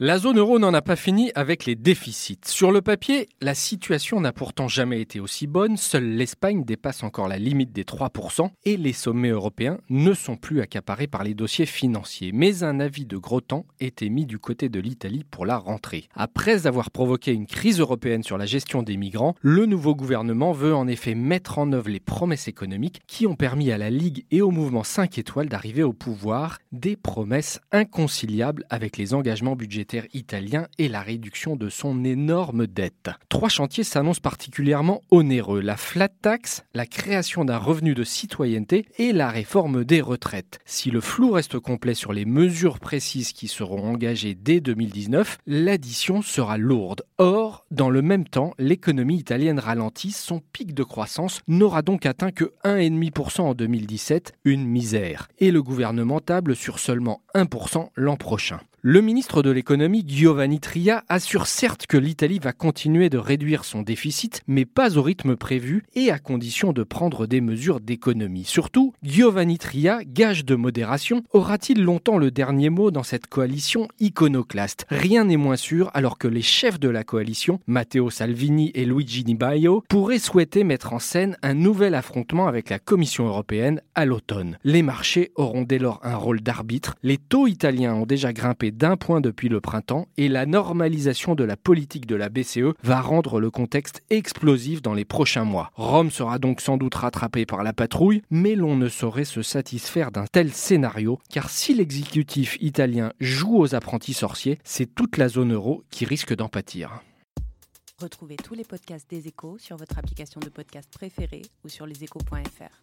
La zone euro n'en a pas fini avec les déficits. Sur le papier, la situation n'a pourtant jamais été aussi bonne. Seule l'Espagne dépasse encore la limite des 3% et les sommets européens ne sont plus accaparés par les dossiers financiers. Mais un avis de gros temps est émis du côté de l'Italie pour la rentrée. Après avoir provoqué une crise européenne sur la gestion des migrants, le nouveau gouvernement veut en effet mettre en œuvre les promesses économiques qui ont permis à la Ligue et au mouvement 5 étoiles d'arriver au pouvoir. Des promesses inconciliables avec les engagements budgétaires italien et la réduction de son énorme dette. Trois chantiers s'annoncent particulièrement onéreux. La flat tax, la création d'un revenu de citoyenneté et la réforme des retraites. Si le flou reste complet sur les mesures précises qui seront engagées dès 2019, l'addition sera lourde. Or, dans le même temps, l'économie italienne ralentit, son pic de croissance n'aura donc atteint que 1,5% en 2017, une misère. Et le gouvernement table sur seulement 1% l'an prochain. Le ministre de l'économie Giovanni Tria assure certes que l'Italie va continuer de réduire son déficit, mais pas au rythme prévu et à condition de prendre des mesures d'économie. Surtout, Giovanni Tria, gage de modération, aura-t-il longtemps le dernier mot dans cette coalition iconoclaste? Rien n'est moins sûr alors que les chefs de la coalition, Matteo Salvini et Luigi Di Maio, pourraient souhaiter mettre en scène un nouvel affrontement avec la Commission européenne à l'automne. Les marchés auront dès lors un rôle d'arbitre. Les taux italiens ont déjà grimpé d'un point depuis le printemps et la normalisation de la politique de la BCE va rendre le contexte explosif dans les prochains mois. Rome sera donc sans doute rattrapée par la patrouille, mais l'on ne saurait se satisfaire d'un tel scénario car si l'exécutif italien joue aux apprentis sorciers, c'est toute la zone euro qui risque d'en pâtir. Retrouvez tous les podcasts des échos sur votre application de podcast préférée ou sur leséchos.fr.